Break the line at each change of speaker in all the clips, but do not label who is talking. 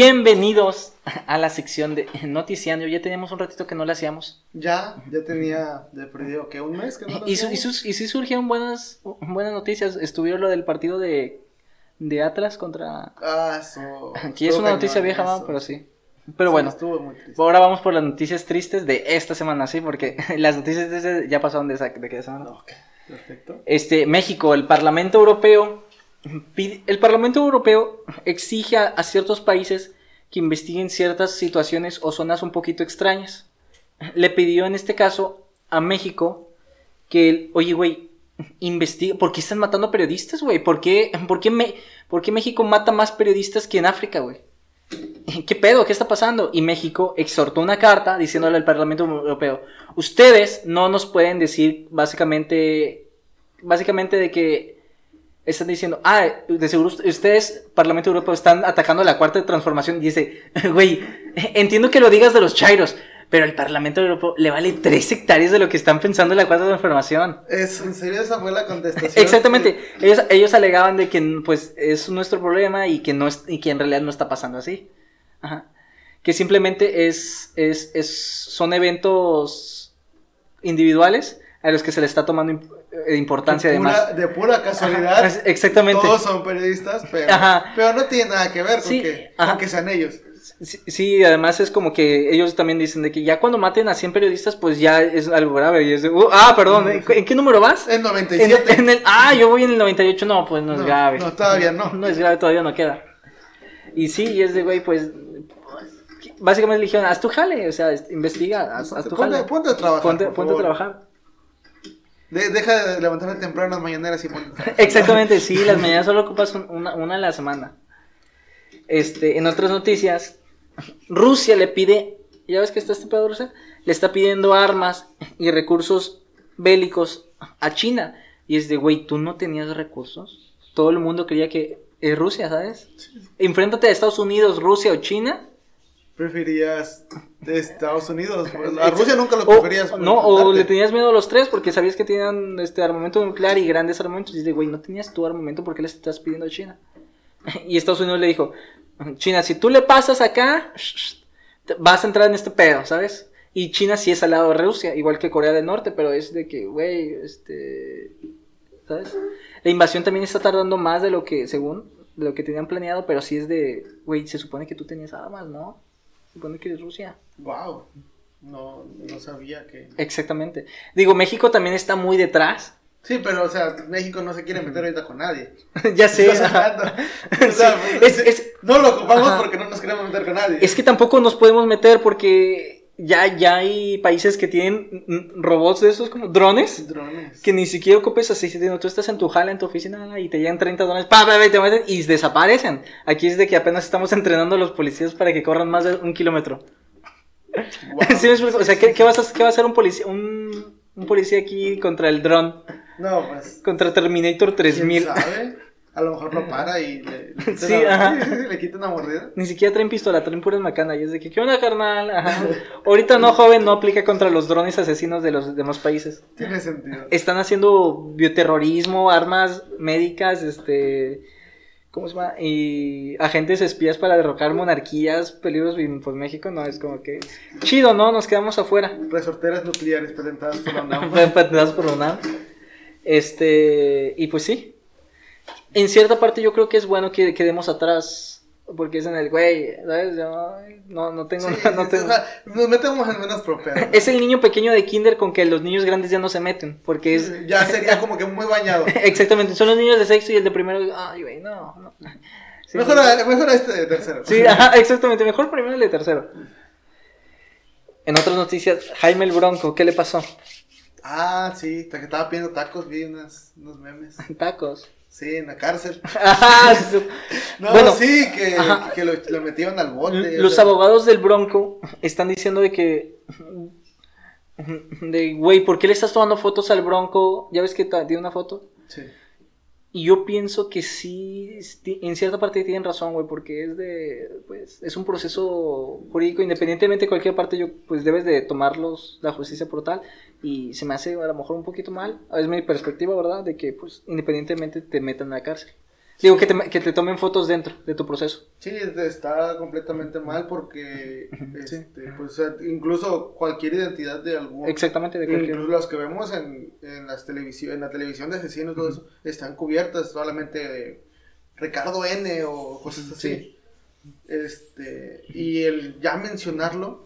Bienvenidos a la sección de Noticiando. Ya teníamos un ratito que no la hacíamos.
Ya, ya tenía de perdido que un mes que no la
Y, su- y,
hacíamos.
sus- y sí surgieron buenas, buenas noticias. Estuvieron lo del partido de, de Atlas contra...
Ah, eso.
Aquí es una noticia vieja, pero sí. Pero
Sí,
bueno,
Estuvo muy triste.
ahora vamos por las noticias tristes de esta semana, ¿sí? Porque las noticias ya pasaron de, esa, de aquella semana.
Ok, perfecto.
Este, México, el Parlamento Europeo, el Parlamento Europeo exige a, a ciertos países que investiguen ciertas situaciones o zonas un poquito extrañas. Le pidió en este caso a México que, el- oye, güey, investiga, ¿por qué están matando periodistas, güey? ¿Por qué, por, qué Me- por qué México mata más periodistas que en África, güey? ¿Qué pedo? ¿Qué está pasando? Y México exhortó una carta diciéndole al Parlamento Europeo, ustedes no nos pueden decir básicamente, básicamente de que están diciendo, ah, de seguro ust- ustedes, Parlamento Europeo, están atacando la cuarta transformación. Y dice, güey, entiendo que lo digas de los chairos, pero al Parlamento Europeo le vale tres hectáreas de lo que están pensando en la cuarta transformación.
Es, ¿En serio esa fue la contestación?
Exactamente. Ellos, ellos alegaban de que pues es nuestro problema y que no es, y que en realidad no está pasando así. Ajá. Que simplemente es, es, es son eventos individuales a los que se le está tomando imp- eh, importancia
de pura, de pura casualidad.
Ajá, exactamente.
Todos son periodistas, pero,
Ajá.
pero no tiene nada que ver con,
Sí,
que, con que sean ellos.
Sí, sí, además es como que ellos también dicen de que ya cuando maten a 100 periodistas pues ya es algo grave y es de, uh, ah, perdón, ¿en, en qué número vas?
En
En,
97.
en el, ah, yo voy en el 98, no, pues no es grave.
no, todavía no.
No es grave, todavía no queda. Y sí, y es de, güey, pues, básicamente le dijeron, haz tu jale, o sea, est- investiga, haz, haz tu
ponte,
jale.
ponte a trabajar.
Ponte, ponte a trabajar.
De- deja de levantarte temprano las mañaneras y.
Exactamente, sí, las mañanas solo ocupas un- una, una a la semana. Este, en otras noticias, Rusia le pide, ¿ya ves que está este pedo Rusia? Le está pidiendo armas y recursos bélicos a China. Y es de, güey, ¿tú no tenías recursos? Todo el mundo creía que es Rusia, ¿sabes? Enfréntate a Estados Unidos, Rusia o China.
¿Preferías Estados Unidos? Pues, A Rusia nunca lo
O-
preferías.
no, o le tenías miedo a los tres porque sabías que tenían este armamento nuclear y grandes armamentos. Y dice, güey, no tenías tu armamento, ¿por qué le estás pidiendo a China? Y Estados Unidos le dijo, China, si tú le pasas acá, vas a entrar en este pedo, ¿sabes? Y China sí es al lado de Rusia, igual que Corea del Norte, pero es de que, güey, este, ¿sabes? La invasión también está tardando más de lo que, según, de lo que tenían planeado, pero sí es de, güey, se supone que tú tenías armas, ¿no? Supone que es Rusia.
Wow. No, no sabía que.
Exactamente. Digo, México también está muy detrás.
Sí, pero, o sea, México no se quiere meter ahorita con nadie.
ya sé.
O sea, pues,
es- es-
no lo ocupamos
Ajá.
porque no nos queremos meter con nadie.
Es que tampoco nos podemos meter porque ya, ya hay países que tienen mm, robots de esos como drones.
Drones.
Que ni siquiera ocupes así, tú estás en tu jala, en tu oficina y te llegan 30 drones, pa, pa, pa, y te meten y desaparecen. Aquí es de que apenas estamos entrenando a los policías para que corran más de un kilómetro.
Wow.
¿Sí me explico? O sea, ¿qué, qué vas a, qué va a hacer un policía, un, un policía aquí contra el dron?
No, pues.
Contra Terminator
¿Quién
3000.
sabe? A lo mejor lo para y le, le, quita
Sí,
una- le quita mordida.
Ni siquiera traen pistola, traen puras macanas. Y es de que, ¿qué onda, carnal? Ajá. Ahorita no, joven, no aplica contra los drones asesinos de los demás países.
Tiene sentido.
Están haciendo bioterrorismo, armas médicas, este. ¿Cómo se llama? Y agentes espías para derrocar monarquías, peligros. Y pues México no es como que. Chido, ¿no? Nos quedamos afuera.
Resorteras nucleares patentadas por la UNAM.
Patentadas por la UNAM. Este. Y pues sí. En cierta parte yo creo que es bueno que quedemos atrás. Porque es en el güey, ¿sabes? Yo no, no tengo.
Sí,
no tengo...
nos metemos en menos propedo.
Es el niño pequeño de kinder con que los niños grandes ya no se meten. Porque es.
Ya sería como que muy bañado.
Exactamente, son los niños de sexto y el de primero. Ay, güey, no. no. Sí,
Mejor, a- mejor a este de tercero.
Sí, ajá, exactamente. Mejor primero el de tercero. En otras noticias, Jaime el Bronco, ¿qué le pasó?
Ah, sí, que estaba pidiendo tacos, vi unas, unos memes.
Tacos.
Sí, en la cárcel.
Su-
No,
Bueno,
sí, que, lo, lo metieron al bote.
Los
o sea,
abogados del Bronco están diciendo de que. De, güey, ¿por qué le estás tomando fotos al Bronco? ¿Ya ves que tiene una foto?
Sí.
Y yo pienso que sí, en cierta parte tienen razón, güey, porque es de, pues, es un proceso jurídico, independientemente de cualquier parte, yo, pues, debes de tomarlos, la justicia por tal, y se me hace a lo mejor un poquito mal, es mi perspectiva, ¿verdad?, de que, pues, independientemente te metan a la cárcel. Digo, que te, que te tomen fotos dentro de tu proceso.
Sí, está completamente mal porque
Sí.
este, pues, incluso cualquier identidad de algún...
Exactamente, de cualquier...
Incluso las que vemos en, en, las televisión, en la televisión de asesinos, todo eso, están cubiertas solamente de Ricardo N o cosas así.
Sí.
Este, y el ya mencionarlo,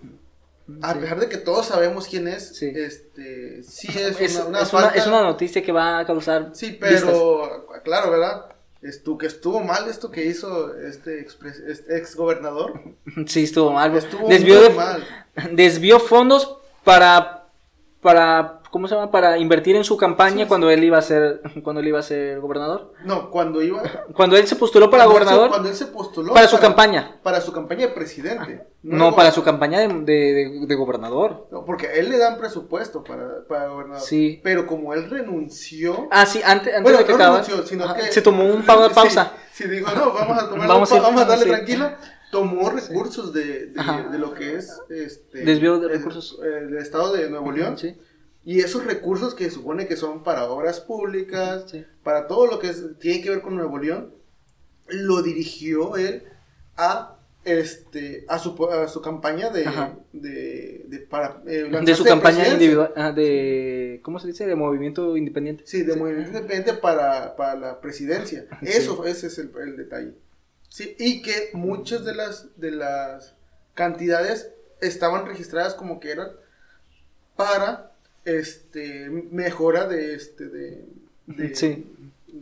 a
Sí.
pesar de que todos sabemos quién es,
Sí.
este, sí es,
Es,
una, una
es una,
falta-
es una noticia que va a causar.
Sí,
vistas.
pero claro, ¿verdad? Estu, que estuvo mal esto que hizo este, expres- este ex gobernador.
Sí, estuvo mal.
Estuvo
desvió,
mal.
desvió fondos para. para ¿Cómo se llama? Para invertir en su campaña
Sí.
cuando él iba a ser cuando él iba a ser gobernador.
No, cuando iba.
Cuando él se postuló para
cuando él se-
gobernador,
cuando él se postuló.
para su campaña.
Para su campaña de presidente.
No, para su campaña de, de- de- de gobernador.
No, porque a él le dan presupuesto para, para gobernador.
Sí.
Pero como él renunció.
Ah, sí, antes, antes
Bueno,
de que
no
acabara,
renunció, sino
ajá,
que-
se tomó un pa-
Sí,
pausa.
Sí, dijo, no, vamos a tomar
Vamos a ir-
vamos a darle
sí.
tranquilo. Tomó recursos de, de, lo que es este
Desvío de recursos.
el estado de Nuevo León.
Sí,
Y esos recursos que supone que son para obras públicas,
sí.
para todo lo que es- tiene que ver con Nuevo León, lo dirigió él a este a su, a su campaña de, de, de para eh,
De su campaña individual, ah, de, ¿cómo se dice? De movimiento independiente.
Sí, de movimiento independiente para, para la presidencia.
Sí.
Eso, ese es el, el detalle. Sí, y que muchas de las, de las cantidades estaban registradas como que eran para este mejora de este de, de-
Sí.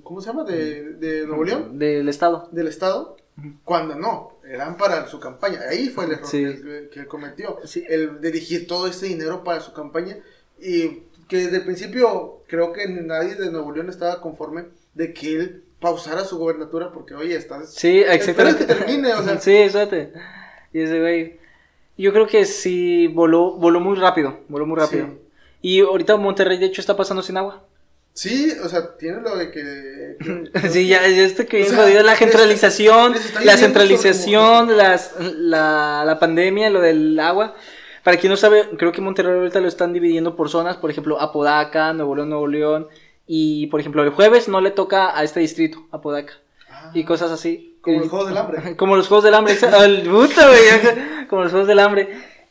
¿cómo se llama? de, de Nuevo León,
Del Estado.
del estado, cuando no, eran para su campaña. Ahí fue el error
Sí.
que, que cometió.
Sí.
El dirigir todo ese dinero para su campaña y que desde el principio creo que nadie de Nuevo León estaba conforme de que él pausara su gobernatura porque, oye, estás...
Sí, exactamente.
que termine, o sea.
Sí, exacto. Y ese güey. Yo creo que sí voló, voló muy rápido. Voló muy rápido.
Sí.
Y ahorita Monterrey, de hecho, está pasando sin agua.
Sí, o sea, tiene lo de que... que-
Sí, ya, ya está que
O sea,
jodido la centralización,
les
la centralización, las, la, la pandemia, lo del agua. Para quien no sabe, creo que Monterrey ahorita lo están dividiendo por zonas, por ejemplo, Apodaca, Nuevo León, Nuevo León. Y, por ejemplo, el jueves no le toca a este distrito, Apodaca.
Ah,
Y cosas así.
Como
Eh,
los Juegos del Hambre.
Como los Juegos del Hambre, al puta, güey, como los Juegos del Hambre.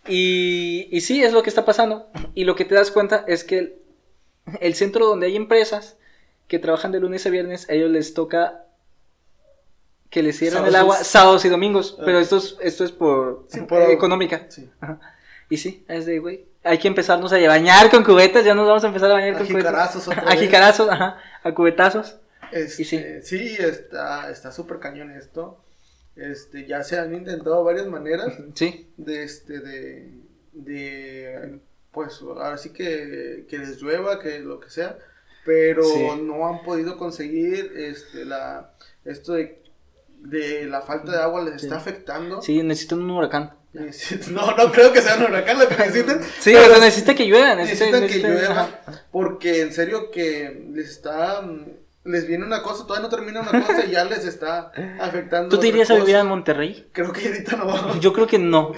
Y, y sí, es lo que está pasando. Y lo que te das cuenta es que el, el centro donde hay empresas que trabajan de lunes a viernes, a ellos les toca que les cierren el agua sábados y domingos.
Ah.
Pero esto es, esto es por,
Sí, por-
eh, económica.
Sí.
Ajá. Y sí, es de, güey, hay que empezarnos a bañar con cubetas, ya nos vamos a empezar a bañar
A
con cubetas. A jicarazos, ajá, a cubetazos.
Este,
Y sí.
sí. está está súper cañón esto. Este, ya se han intentado varias maneras
Sí,
de este de de pues ahora sí que, que les llueva, que lo que sea, pero
Sí.
no han podido conseguir este la esto de, de la falta de agua les
Sí.
está afectando.
sí, necesitan un huracán.
No, no creo que sea un huracán lo que necesitan.
Sí,
pero
pero necesita que llueva, necesita,
necesitan que llueva porque en serio que les está les viene una cosa, todavía no termina una cosa y ya les está afectando.
¿Tú te irías a vivir en Monterrey?
Creo que ahorita no.
Yo creo que no.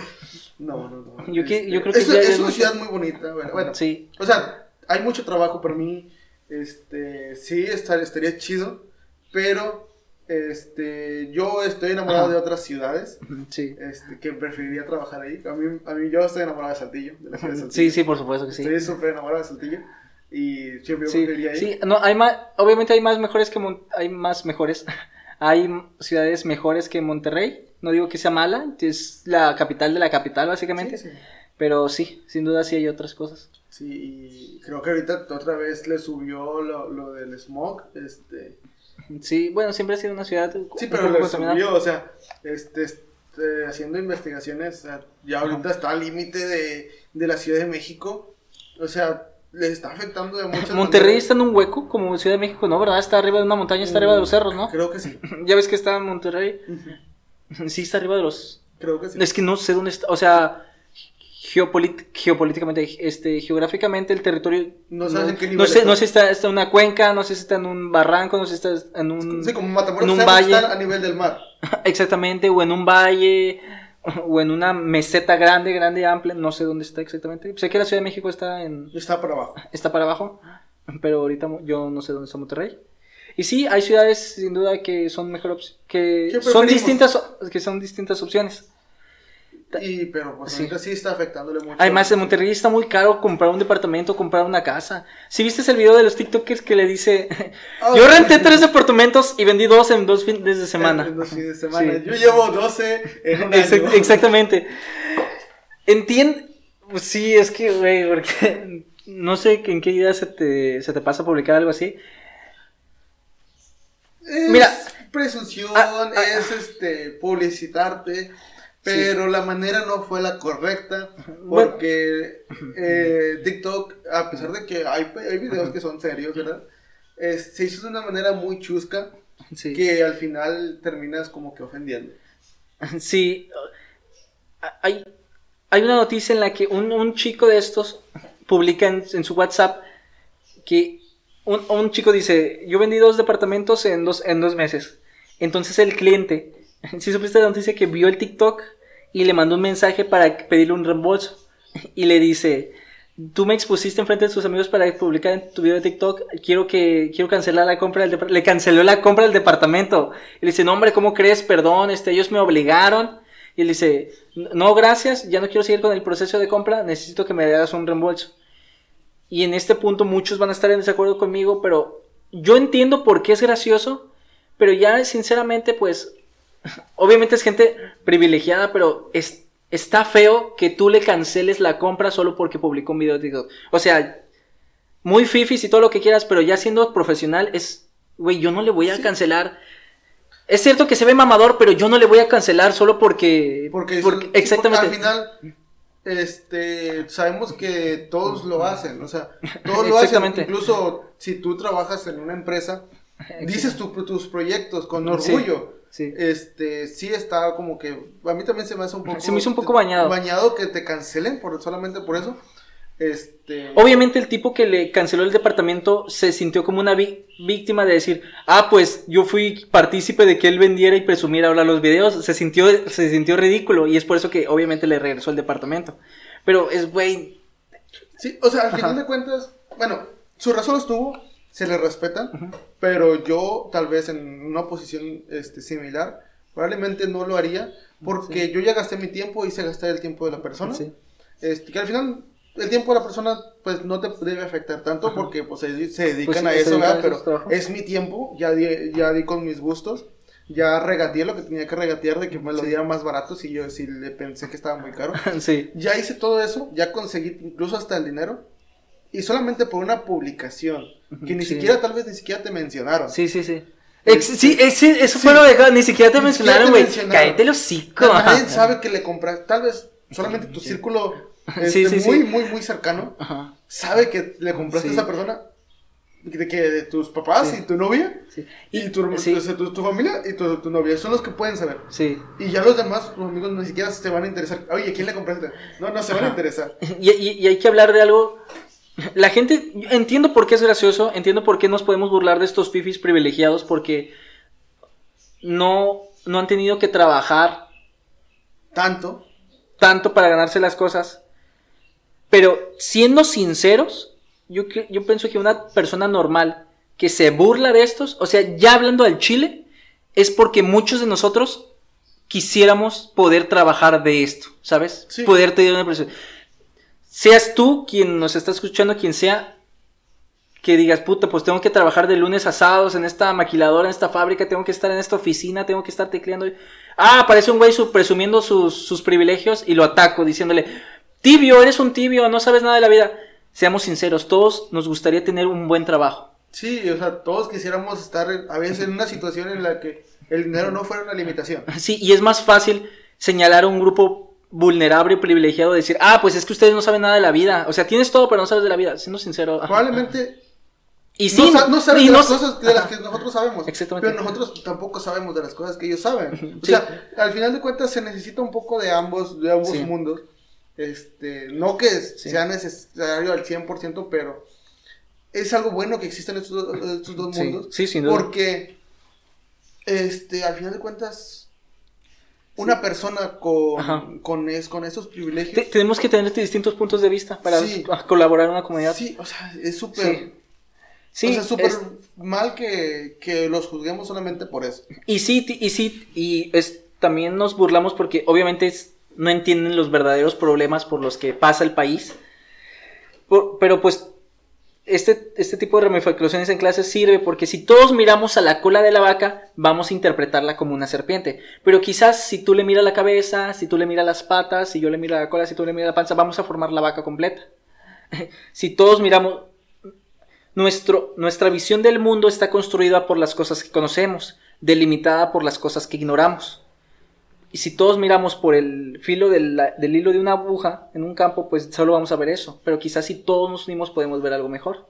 No, no, no.
Yo que- yo creo que
es,
ya
es
es
una
mucho-
ciudad muy bonita, bueno, bueno,
Sí.
o sea, hay mucho trabajo para mí, este, sí, estar, estaría chido, pero, este, yo estoy enamorado
Ajá.
de otras ciudades,
Sí.
este, que preferiría trabajar ahí, a mí, a mí yo estoy enamorado de Saltillo, de la ciudad de Saltillo,
Sí, sí, por supuesto que sí.
estoy súper enamorado de Saltillo, y siempre
Sí,
preferiría ir.
sí, no, hay más, obviamente hay más mejores que Mon- hay más mejores. Hay ciudades mejores que Monterrey. No digo que sea mala, es la capital de la capital básicamente,
Sí, sí.
pero sí, sin duda sí hay otras cosas.
Sí, y creo que ahorita otra vez le subió lo, lo del smog, este,
Sí, bueno, siempre ha sido una ciudad
Sí, pero le subió, o sea, este, este, haciendo investigaciones, ya ahorita está al límite de, de la Ciudad de México, o sea, les está afectando de muchas
Monterrey
maneras.
está en un hueco como Ciudad de México, ¿no? ¿Verdad? Está arriba de una montaña, está arriba de los cerros, ¿no?
Creo que sí,
Ya ves que está en Monterrey.
Ujú.
Sí, está arriba de los...
creo que sí.
Es que no sé dónde está, o sea, geopolíticamente, este, geográficamente el territorio...
No sabes en qué nivel
No sé,
está.
no sé si está, está en una cuenca, no sé si está en un barranco, no sé si está en un...
Sí, como Matamoros
en un valle.
está a nivel del mar.
Exactamente, o en un valle, o en una meseta grande, grande, amplia, no sé dónde está exactamente. Sé que la Ciudad de México está en...
Está para abajo.
está para abajo, pero ahorita yo no sé dónde está Monterrey. Y sí, hay ciudades sin duda que son mejor que
¿Qué
son distintas que son distintas opciones.
Y, pero pues
Sí.
ahorita sí está afectándole mucho.
Además, en Monterrey está muy caro comprar un departamento, comprar una casa. Si viste el video de los TikTokers que le dice,
Ah,
yo renté tres departamentos y vendí dos en dos fines de semana.
En dos fines de semana.
Sí.
Yo llevo 12 en un
Exact-
año.
exactamente. Entiendo. Sí, es que, güey, porque no sé en qué idea se te, se te pasa publicar algo así.
Es
Mira.
presunción,
Ah, ah,
es este publicitarte, pero la manera no fue la correcta
Bueno.
porque eh, TikTok, a pesar de que hay, hay videos que son serios, ¿verdad? Es- se hizo de una manera muy chusca
Sí.
que al final terminas como que ofendiendo.
Sí, hay, hay una noticia en la que un, un chico de estos publica en, en su WhatsApp que un, un chico dice, yo vendí dos departamentos en dos, en dos meses. Entonces el cliente, si supiste la noticia que vio el TikTok y le mandó un mensaje para pedirle un reembolso y le dice, tú me expusiste enfrente de tus amigos para publicar tu video de TikTok, quiero que quiero cancelar la compra del. Le canceló la compra del departamento. Y le dice, no hombre, ¿cómo crees? Perdón, este, ellos me obligaron. Y él dice, no, gracias, ya no quiero seguir con el proceso de compra, necesito que me hagas un reembolso. Y en este punto muchos van a estar en desacuerdo conmigo, pero yo entiendo por qué es gracioso, pero ya sinceramente, pues, obviamente es gente privilegiada, pero es, está feo que tú le canceles la compra solo porque publicó un video de TikTok. O sea, muy fifis y todo lo que quieras, pero ya siendo profesional es, güey, yo no le voy a
Sí.
cancelar. Es cierto que se ve mamador, pero yo no le voy a cancelar solo porque...
Porque,
exactamente.
porque al final, este, sabemos que todos lo hacen, o sea, todos lo hacen, incluso si tú trabajas en una empresa, dices tu- tus proyectos con orgullo.
sí.
Este, sí está como que, a mí también se me hace un poco...
Se me hizo un poco bañado.
Bañado que te cancelen por, solamente por eso. Este...
Obviamente el tipo que le canceló el departamento se sintió como una víctima de decir, ah, pues yo fui partícipe de que él vendiera y presumiera ahora los videos. Se sintió, se sintió ridículo y es por eso que obviamente le regresó el departamento. Pero es, güey,
Sí, o sea, al
Ajá.
final de cuentas, bueno, su razón estuvo, se le respeta, pero yo tal vez en una posición este, similar, probablemente no lo haría, porque yo ya gasté mi tiempo y se gastar el tiempo de la persona.
Sí.
Este, que al final el tiempo de la persona pues no te debe afectar tanto porque pues se, se dedican
Pues sí,
a eso,
dedican
¿verdad?
a
pero es mi tiempo, ya di, ya di con mis gustos. Ya regateé lo que tenía que regatear de que me lo diera más barato si yo si le pensé que estaba muy caro.
sí.
Ya hice todo eso, ya conseguí incluso hasta el dinero. Y solamente por una publicación, que ni
Sí.
siquiera, tal vez ni siquiera te mencionaron.
Sí, sí, sí. Ex- sí, ex- eso fue lo de ni siquiera te
Ni
mencionaron, güey. Cállate el hocico.
Nadie
Ajá.
sabe que le compras, tal vez solamente tu círculo este,
Sí, sí,
muy,
sí.
muy, muy cercano
Ajá.
sabe que le compraste
Sí.
a esa persona. De que de tus papás
Sí.
y tu novia,
Sí.
y tu,
Sí.
o sea, tu, tu familia y tu, tu novia, son los que pueden saber.
Sí.
Y ya los demás, tus amigos, ni siquiera se van a interesar. Oye, ¿quién le compraste? No, no se van a
Ajá.
interesar.
Y, y- y hay que hablar de algo. La gente, entiendo por qué es gracioso, entiendo por qué nos podemos burlar de estos fifis privilegiados, porque no, no han tenido que trabajar
Tanto.
tanto para ganarse las cosas. Pero siendo sinceros, yo, yo pienso que una persona normal que se burla de estos, o sea, ya hablando al chile, es porque muchos de nosotros quisiéramos poder trabajar de esto, ¿sabes?
Sí.
Poder tener una presión. Seas tú quien nos está escuchando, quien sea, que digas, puta, pues tengo que trabajar de lunes a sábados en esta maquiladora, en esta fábrica, tengo que estar en esta oficina, tengo que estar tecleando. Ah, aparece un güey su- presumiendo sus, sus privilegios y lo ataco diciéndole, tibio, eres un tibio, no sabes nada de la vida. Seamos sinceros, todos nos gustaría tener un buen trabajo.
Sí, o sea, todos quisiéramos estar a veces en una situación en la que el dinero no fuera una limitación.
Sí, y es más fácil señalar a un grupo vulnerable y privilegiado, decir, ah, pues es que ustedes no saben nada de la vida. O sea, tienes todo, pero no sabes de la vida. Siendo sincero.
Probablemente
Y sí,
no, no saben de
no
las
sa-
cosas de las que nosotros sabemos.
Exactamente.
Pero nosotros tampoco sabemos de las cosas que ellos saben. O
Sí.
sea, al final de cuentas se necesita un poco de ambos, de ambos
Sí.
mundos. Este, no que
Sí.
sea necesario al 100%, pero es algo bueno que existen estos, dos- estos dos
Sí,
mundos.
sí, sin duda.
Porque, este, al final de cuentas, una persona
Ajá.
con, con, es, con esos privilegios.
Te- tenemos que tener distintos puntos de vista para
Sí.
colaborar en una comunidad.
Sí, o sea, es súper.
Sí. Sí,
o sea, súper
es-
mal que, que los juzguemos solamente por eso.
Y sí, y sí, y es, también nos burlamos porque obviamente es- no entienden los verdaderos problemas por los que pasa el país. Por- pero pues este, este tipo de ramificaciones en clases sirve porque si todos miramos a la cola de la vaca, vamos a interpretarla como una serpiente. Pero quizás si tú le miras la cabeza, si tú le miras las patas, si yo le miro la cola, si tú le miras la panza, vamos a formar la vaca completa. si todos miramos, nuestro, nuestra visión del mundo está construida por las cosas que conocemos, delimitada por las cosas que ignoramos. Y si todos miramos por el filo del, del hilo de una aguja en un campo, pues solo vamos a ver eso. Pero quizás si todos nos unimos podemos ver algo mejor.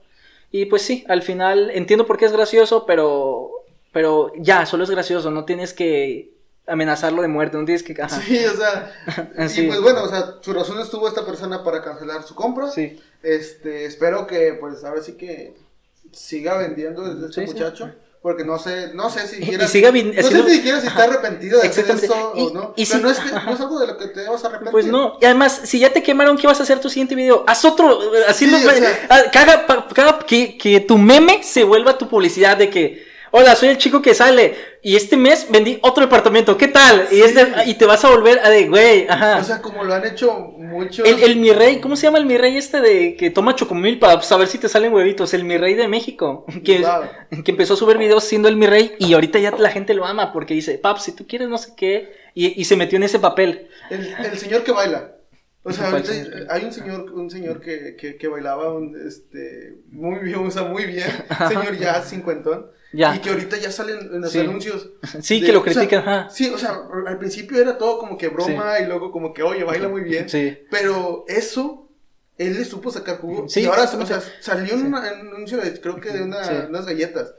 Y pues sí, al final entiendo por qué es gracioso, pero, pero ya, solo es gracioso, no tienes que amenazarlo de muerte, no tienes que... ajá.
Sí, o sea,
Sí.
y pues bueno, o sea, su razón estuvo esta persona para cancelar su compra.
Sí.
Este, espero que, pues, ahora sí que siga vendiendo desde este
Sí, sí.
Porque no sé, no sé si
siga vin-
no sé si siquiera si está arrepentido de hacer eso
Y-
o no.
y
Pero
si-
no, es que, no es algo de lo que te debas arrepentir.
Pues no, y además, si ya te quemaron, ¿qué vas a hacer tu siguiente video? Haz otro, eh, haciendo,
Sí, o sea-
ah, que haga- que, que tu meme se vuelva tu publicidad de que, hola, soy el chico que sale, y este mes vendí otro departamento, ¿qué tal? Y, y te vas a volver a de, güey, ajá.
O sea, como lo han hecho muchos.
el, el mi rey, ¿cómo se llama el mi rey este de que toma chocomil para saber si te salen huevitos? El mi rey de México, que,
Wow.
que empezó a subir videos siendo el mi rey y ahorita ya la gente lo ama porque dice, pap, si tú quieres no sé qué, y, y se metió en ese papel.
El, el señor que baila. O sea, hay un señor, un señor que, que, que bailaba un, este, muy bien, o sea, muy bien, señor ya cincuentón,
Ya.
y que ahorita ya salen en los
Sí.
anuncios.
Sí,
de-
que lo
o sea,
critican, ajá.
Sí, o sea, al principio era todo como que broma y luego como que, oye, baila muy bien.
Sí.
Pero eso, él le supo sacar jugo.
Sí,
y ahora, o sea, salió un anuncio de, creo que de una- unas galletas.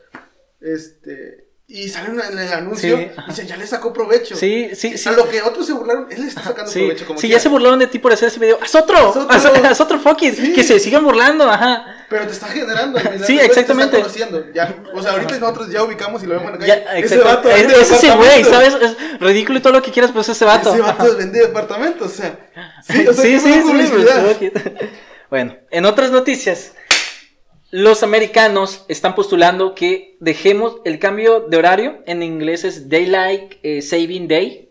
Este, y sale en el anuncio
Sí.
y dice, ya le sacó provecho.
Sí, sí, sí.
A lo que otros se burlaron, él le está sacando
Sí,
provecho como
sí,
quiera.
ya se burlaron de ti por hacer ese video. ¡Haz otro!
Haz otro.
¡Haz, haz otro fucking!
Sí.
Que se sigan burlando, ajá.
Pero te está generando.
Sí, exactamente.
Te está conociendo. Ya, o sea, ahorita nosotros ya ubicamos y lo vemos en la
Ya,
calle. ese
exacto.
vato
es,
vende
es ese güey. ¿sabes? Es ridículo y todo lo que quieras, pues ese vato.
Ese vato vende departamentos, o sea. Sí, o sea,
sí, sí, sí, pues, Bueno, en otras noticias, los americanos están postulando que dejemos el cambio de horario, en inglés es Daylight eh, Saving Day,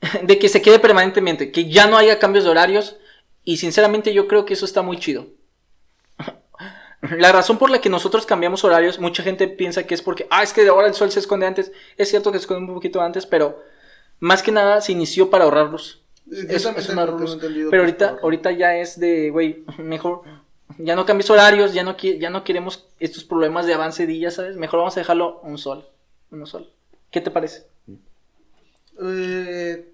de que se quede permanentemente, que ya no haya cambios de horarios, y sinceramente yo creo que eso está muy chido. La razón por la que nosotros cambiamos horarios, mucha gente piensa que es porque, ah, es que ahora el sol se esconde antes. Es cierto que se esconde un poquito antes, pero más que nada se inició para ahorrar luz.
Yo
Es, es una luz. Pero
que es
ahorita, ahorita ya es de, güey, mejor, ya no cambies horarios, ya no, ya no queremos estos problemas de avance de ya sabes, mejor vamos a dejarlo un sol, uno sol. ¿Qué te parece?
Eh,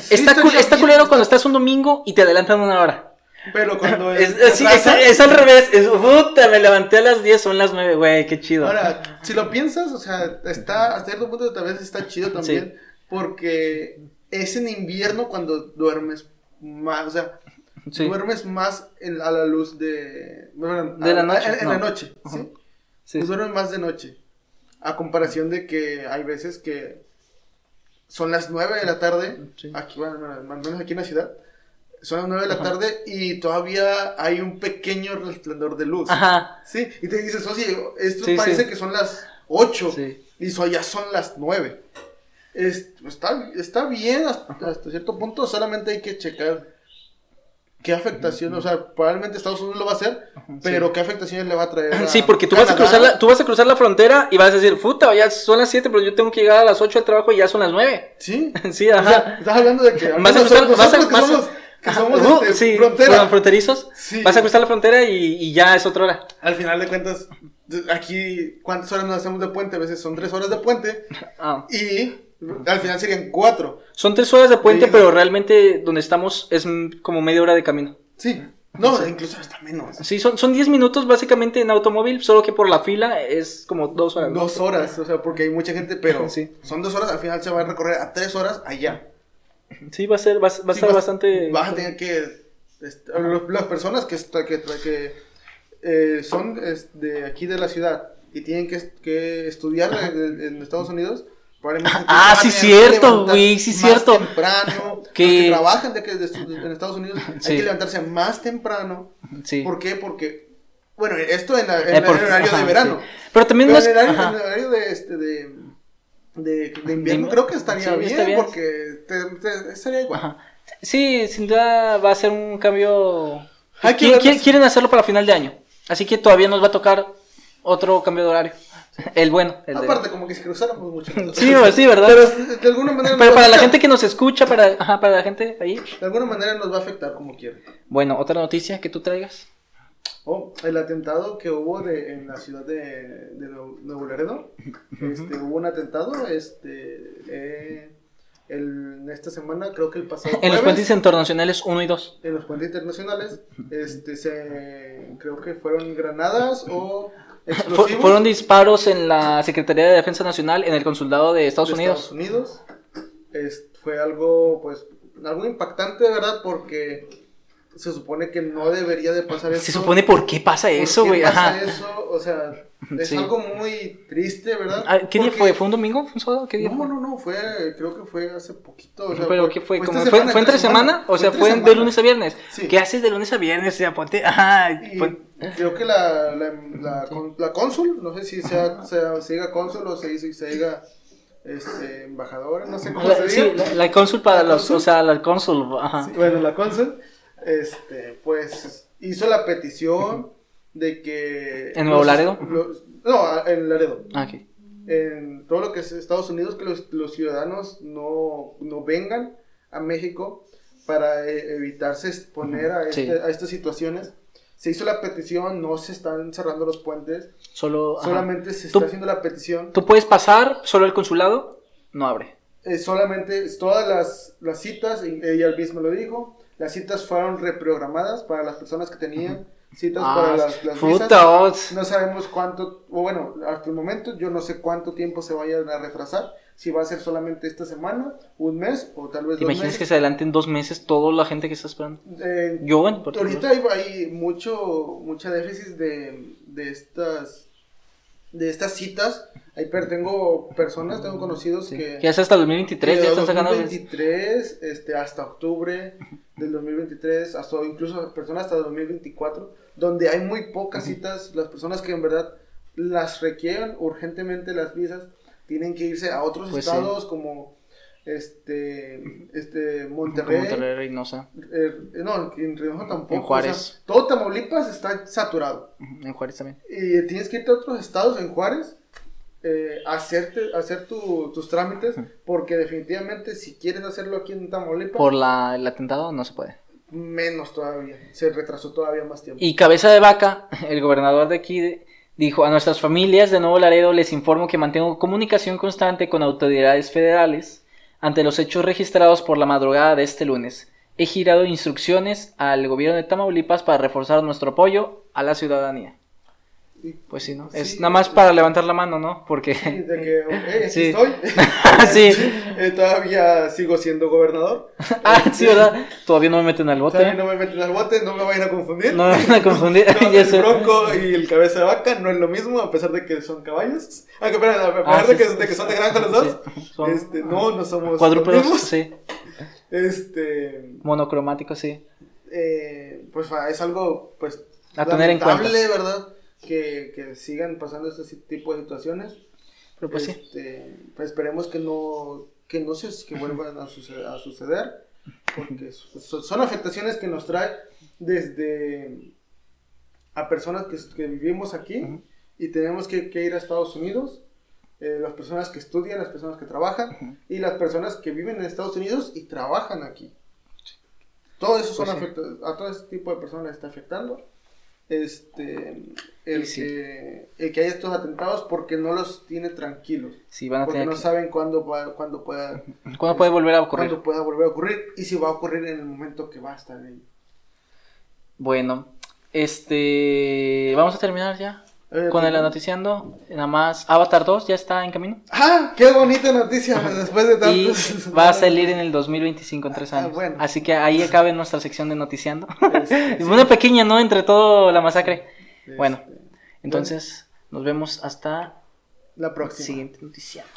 sí,
está, cul- culero cuando estás un domingo y te adelantan una hora.
Pero cuando
Es,
es,
es- sí, es- es al revés, es, puta, me levanté a las 10, son las 9, güey, qué chido.
Ahora, si lo piensas, o sea, está, hasta cierto punto tal vez está chido también, porque es en invierno cuando duermes más, o sea,
Sí.
duermes más en- a la luz de... bueno,
De la
a-
noche,
En, en
no.
la noche,
Ajá.
¿sí?
Sí.
Pues duermes más de noche, a comparación de que hay veces que son las 9 de la tarde,
Sí.
aquí, bueno, al menos aquí en la ciudad, son las 9 de la
Ajá.
tarde y todavía hay un pequeño resplandor de luz.
Ajá,
Sí, y te dices, oye, esto
Sí,
parece
sí.
que son las 8
sí.
y so- ya son las 9. Es- está, está bien hasta, hasta cierto punto, solamente hay que checar qué afectación, o sea, probablemente Estados Unidos lo va a hacer, pero qué afectaciones le va a traer. a
Sí, porque tú vas, a cruzar la, tú vas a cruzar la frontera y vas a decir, puta, ya son las 7, pero yo tengo que llegar a las 8 al trabajo y ya son las 9.
Sí,
Sí,
o
ajá.
sea, estás hablando de que
Vas a cruzar-
nosotros
vas a-
que
vas a-
somos, que
Ajá,
somos
uh,
este,
sí,
frontera.
fronterizos.
Sí.
Vas a cruzar la frontera y, y ya es otra hora.
Al final de cuentas, aquí, ¿cuántas horas nos hacemos de puente? A veces son 3 horas de puente
Ah.
y al final serían 4.
Son tres horas de puente,
Sí.
pero realmente donde estamos es como media hora de camino.
Sí, no, incluso hasta menos.
Sí, son, son 10 minutos básicamente en automóvil, solo que por la fila es como dos horas.
Dos horas, o sea, porque hay mucha gente, pero
Sí.
son dos horas, al final se va a recorrer a tres horas allá.
Sí, va a ser, va, va a estar
vas-
bastante...
Vas a tener que. las personas que, que, que eh, son es, de aquí de la ciudad y tienen que, que estudiar en, en Estados Unidos. Probablemente
Ah, sí, cierto, güey, sí, cierto.
temprano.
Que-
Los que trabajan de que en Estados Unidos
Sí.
hay que levantarse más temprano.
Sí.
¿Por qué? Porque Bueno, esto en, la- en
Eh,
el horario
ajá,
de verano.
sí. Pero también
Pero
no es-
en el horario,
ajá.
en el horario de, este, de, de, de invierno creo que estaría bien, porque te, te- estaría igual.
Ajá. Sí, sin duda va a ser un cambio.
Hay que
Qui-
verlo.
qui- Quieren hacerlo para final de año. Así que todavía nos va a tocar otro cambio de horario. El bueno. El de-
Aparte, como que si cruzáramos mucho.
Sí, sí, ¿verdad?
Pero de alguna manera.
Pero para la gente que nos escucha, para, ajá, para la gente ahí.
De alguna manera nos va a afectar como quiera.
Bueno, otra noticia que tú traigas.
Oh, el atentado que hubo de, en la ciudad de, de Nuevo Laredo. Este, hubo un atentado este, eh, el- esta semana, creo que el pasado
En los puentes internacionales 1 y 2.
en los puentes internacionales. Este, se, creo que fueron granadas o explosivos.
fueron disparos en la Secretaría de Defensa Nacional en el consulado de Estados
de
Unidos.
Estados Unidos. Es- fue algo, pues, algo impactante, verdad, porque se supone que no debería de pasar eso.
Se supone por qué pasa
¿Por
eso, güey.
pasa eso? O sea, es
Sí.
algo muy triste, ¿verdad?
Ah, ¿Qué día fue? ¿Fue un domingo? ¿Fue un sábado? ¿Qué día
No,
fue?
no, no, fue, creo que fue hace poquito. O sea,
¿Pero qué fue?
esta
¿Cómo fue,
semana,
¿Fue entre semana? O sea, ¿fue de lunes a viernes?
Sí.
¿Qué haces de lunes a viernes? O sea, ponte... Ajá,
Y
pon-
creo que la, la, la, la cónsul, no sé si sea, sea- se diga cónsul o se dice se diga este, embajadora, no sé cómo se
sí,
diga.
la, la cónsul para
¿La
los...
cónsul?
O sea, la cónsul.
Sí, bueno, la cónsul, este, pues hizo la petición de que...
¿En Nuevo Laredo?
los- no, en Laredo.
Ah, ok.
en todo lo que es Estados Unidos que los, los ciudadanos no, no vengan a México para eh, evitarse exponer a,
Sí.
este- a estas situaciones. Se hizo la petición, no se están cerrando los puentes,
Solo... ajá.
solamente se está haciendo la petición.
Tú puedes pasar, solo el consulado no abre.
Eh, solamente todas las, las citas, y ella misma lo dijo, las citas fueron reprogramadas para las personas que tenían citas para las, las visas.
Ah, oh,
No sabemos cuánto, o bueno, hasta el momento yo no sé cuánto tiempo se vayan a retrasar. Si va a ser solamente esta semana, un mes o tal vez
¿Te
dos
imaginas que
meses.
se adelanten dos meses toda la gente que está esperando?
Eh,
Yo, por
ahorita hay, hay mucho, mucha déficit de, de estas de estas citas. Ahí tengo personas, tengo conocidos
Sí.
que,
Que hasta el 2023,
que
ya están sacando...
2023 este, hasta octubre del 2023, hasta incluso personas hasta 2024, donde hay muy pocas citas, las personas que en verdad las requieren urgentemente las visas, tienen que irse a otros
Pues sí.
estados como este, este Monterrey,
Monterrey, Reynosa.
eh, no, en Reynosa tampoco.
En Juárez.
o sea, todo Tamaulipas está saturado.
En Juárez también.
Y tienes que irte a otros estados en Juárez eh, hacerte, hacer tu- tus trámites, porque definitivamente si quieres hacerlo aquí en Tamaulipas,
Por la, el atentado no se puede.
menos todavía. Se retrasó todavía más tiempo.
Y cabeza de vaca, el gobernador de aquí dijo a nuestras familias de Nuevo Laredo les informo que mantengo comunicación constante con autoridades federales ante los hechos registrados por la madrugada de este lunes. He girado instrucciones al gobierno de Tamaulipas para reforzar nuestro apoyo a la ciudadanía. Pues sí, ¿no?
Sí.
Es nada más para levantar la mano, ¿no? Porque...
de que, ok, aquí
Sí.
estoy.
Sí.
Eh, todavía sigo siendo gobernador.
ah, sí, ¿verdad? Todavía no me meten al bote.
Todavía no me meten al bote, no me vayan a confundir.
No me van a confundir.
No, el
sé.
bronco y el cabeza de vaca no es lo mismo, a pesar de que son caballos. Aunque, espera, a pesar
Ah,
de, que, de que son de granja los dos.
Son
Este, no, no somos
Cuadrúpedos, sí.
Este,
Monocromáticos, sí.
eh, pues ah, es algo, pues,
A tener en cuenta.
¿verdad? Que, que sigan pasando este tipo de situaciones.
Pero pues sí.
Este, pues esperemos que no, que no se que vuelvan a suceder, a suceder porque so- son afectaciones que nos trae desde a personas que, que vivimos aquí
Ujú.
y tenemos que, que ir a Estados Unidos, eh, las personas que estudian, las personas que trabajan
Ujú.
y las personas que viven en Estados Unidos y trabajan aquí. Todo eso son
Pues sí.
afecta- a todo ese tipo de personas está afectando. Este, el,
sí.
que, el que haya estos atentados porque no los tiene tranquilos.
Sí, van a
Porque no
que-
saben cuándo, va- cuándo, pueda,
¿Cuándo puede volver a ocurrir?
cuándo pueda volver a ocurrir y si va a ocurrir en el momento que va a estar ahí.
Bueno, este. Vamos a terminar ya
Eh,
con el
pues,
noticiando. Nada más, Avatar 2 ya está en camino.
¡Ah! ¡Qué bonita noticia! Después de
Y
tantos.
va a salir en el 2025, en tres
Ah,
años.
bueno.
Así que ahí acabe nuestra sección de noticiando.
Este,
Es Una pequeña, ¿no? Entre todo la masacre.
este,
Bueno, entonces nos vemos hasta
La próxima.
siguiente noticiando.